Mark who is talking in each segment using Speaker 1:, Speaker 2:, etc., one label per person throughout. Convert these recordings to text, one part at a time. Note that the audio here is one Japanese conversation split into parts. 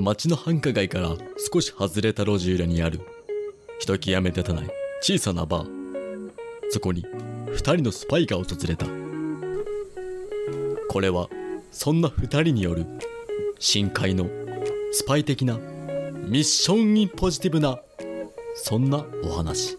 Speaker 1: 街の繁華街から少し外れた路地裏にある、ひときわ目立たない小さなバー。そこに、2人のスパイが訪れた。これは、そんな2人による、深海の、スパイ的な、ミッションインポジティブな、そんなお話。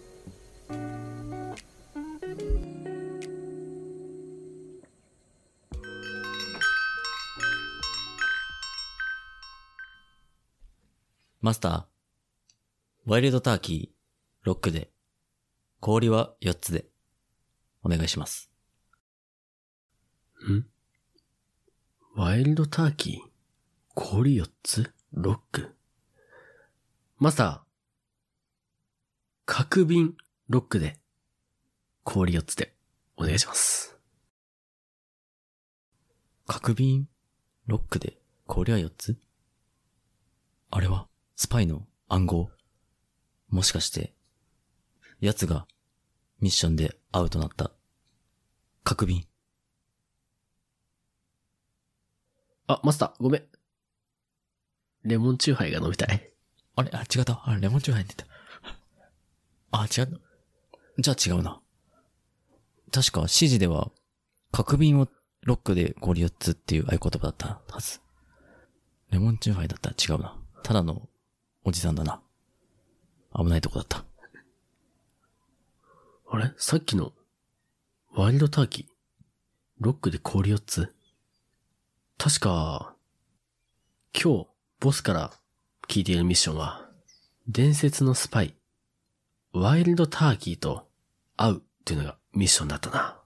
Speaker 1: マスター、ワイルドターキー、6で、氷は4つで、お願いします。
Speaker 2: ん？ワイルドターキー氷4つ？ロック？マスター。角瓶ロックで氷4つでお願いします。
Speaker 1: 角瓶、ロックで、氷は4つ？あれは、スパイの暗号もしかして、奴が、ミッションでアウトなった、角瓶。
Speaker 2: あ、マスター、ごめん。レモンチューハイが飲みたい。
Speaker 1: あれ？あ、違った。あ、レモンチューハイって言った。あ、違う。じゃあ違うな。確か指示では、角瓶をロックで氷4つっていう合言葉だったはず。レモンチューハイだったら違うな。ただのおじさんだな。危ないとこだった。
Speaker 2: あれ？さっきの、ワイルドターキー？ロックで氷4つ？確か、今日、ボスから聞いているミッションは、伝説のスパイ、ワイルドターキーと会うっていうのがミッションだったな。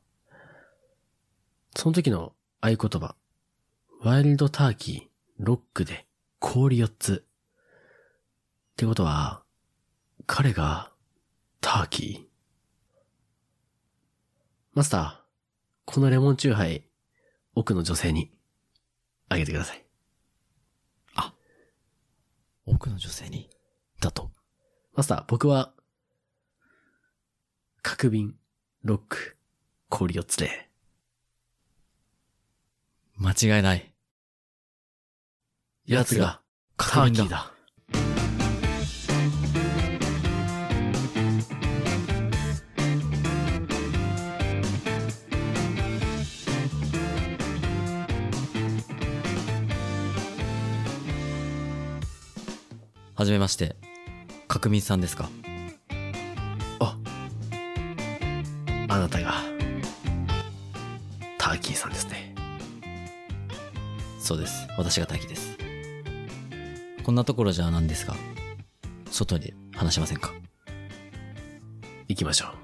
Speaker 2: その時の合言葉、ワイルドターキー、ロックで氷4つ。ってことは、彼が、ターキー？マスター、このレモンチューハイ、奥の女性に、あげてください。
Speaker 1: 奥の女性に、だと？
Speaker 2: マスター、僕は、角瓶、ロック、氷4つで、
Speaker 1: 間違いない。
Speaker 2: 奴が、ターキーだ。
Speaker 1: はじめまして。角民さんですか？
Speaker 2: あ、あなたが、ターキーさんですね。
Speaker 1: そうです。私が大輝です。こんなところじゃなんですが、外で話しませんか？
Speaker 2: 行きましょう。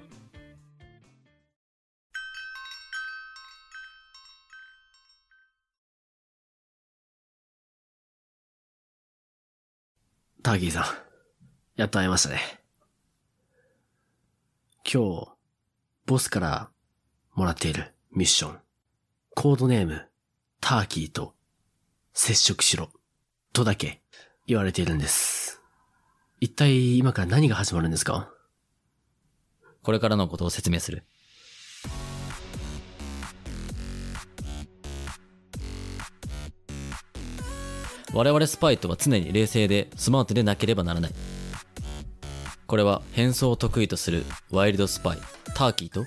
Speaker 2: ターキーさん、やっと会えましたね。今日、ボスからもらっているミッション、コードネーム、ターキーと接触しろ、とだけ言われているんです。一体今から何が始まるんですか？
Speaker 1: これからのことを説明する。我々スパイとは常に冷静でスマートでなければならない。これは変装を得意とするワイルドスパイ、ターキーと、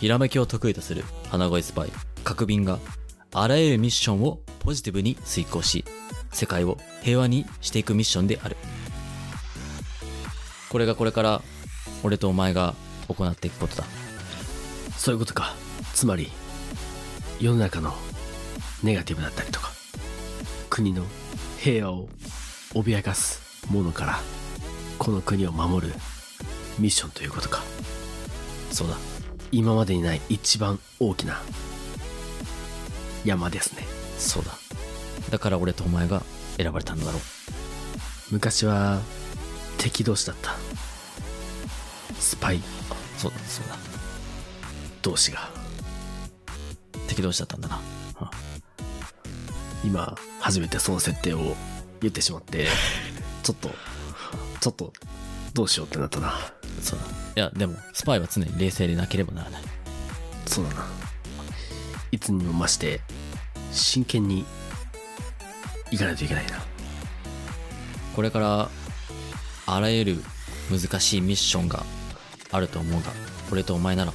Speaker 1: ひらめきを得意とする花声スパイ、角瓶が、あらゆるミッションをポジティブに遂行し、世界を平和にしていくミッションである。これがこれから、俺とお前が行っていくことだ。
Speaker 2: そういうことか。つまり、世の中のネガティブだったりとか、国の平和を脅かすものから、この国を守るミッションということか。
Speaker 1: そうだ。
Speaker 2: 今までにない一番大きな山ですね。
Speaker 1: そうだ。だから俺とお前が選ばれたんだろう。
Speaker 2: 昔は敵同士だった。スパイ
Speaker 1: そうだ、そうだ。
Speaker 2: 同士が、
Speaker 1: 敵同士だったんだな。あ
Speaker 2: 今初めてその設定を言ってしまって、ちょっと、ちょっと、どうしようってなったな。
Speaker 1: そうだ。いや、でも、スパイは常に冷静でなければならない。
Speaker 2: そうだな。いつにも増して、真剣に、いかないといけないな。
Speaker 1: これからあらゆる難しいミッションがあると思うが俺とお前なら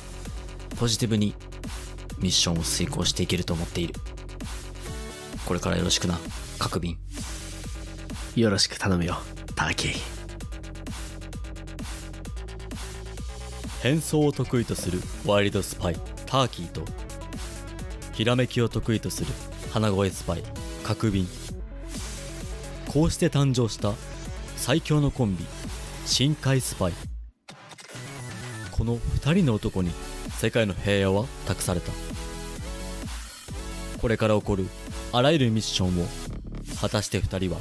Speaker 1: ポジティブにミッションを遂行していけると思っているこれからよろしくな。各便。
Speaker 2: よろしく頼むよ、ターキー。
Speaker 1: 変装を得意とするワイルドスパイターキーと。ひらめきを得意とする花声スパイ角瓶こうして誕生した最強のコンビ深海スパイ。この2人の男に世界の平和は託されたこれから起こるあらゆるミッションを果たして2人は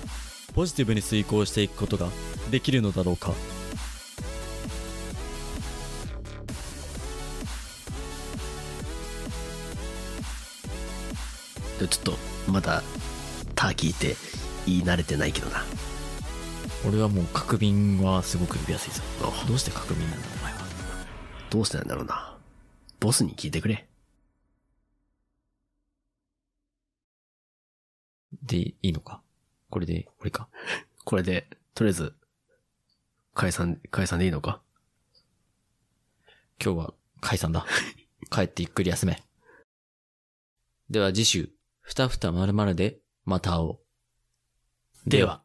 Speaker 1: ポジティブに遂行していくことができるのだろうか？
Speaker 2: でちょっと、まだ、ターキーって言い慣れてないけどな。
Speaker 1: 俺はもう角瓶はすごく呼びやすいぞどうして角瓶なんだお前は
Speaker 2: どうしてなんだろうな。ボスに聞いてくれ。
Speaker 1: でいいのか？これで終わりか？
Speaker 2: これで、とりあえず、解散、解散でいいのか？
Speaker 1: 今日は解散だ。帰ってゆっくり休め。では次週ふたふたまるまるでまた会おう。
Speaker 2: では。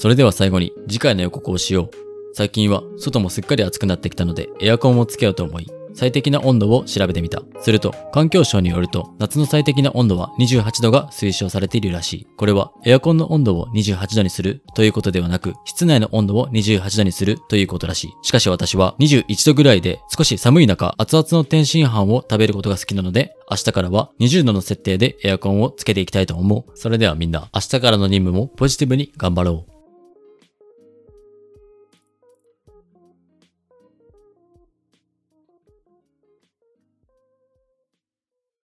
Speaker 1: それでは最後に次回の予告をしよう。最近は外もすっかり暑くなってきたのでエアコンをつけようと思い、最適な温度を調べてみた。すると、環境省によると、夏の最適な温度は28度が推奨されているらしい。これは、エアコンの温度を28度にするということではなく、室内の温度を28度にするということらしい。しかし私は21度ぐらいで少し寒い中、熱々の天津飯を食べることが好きなので、明日からは20度の設定でエアコンをつけていきたいと思う。それではみんな、明日からの任務もポジティブに頑張ろう。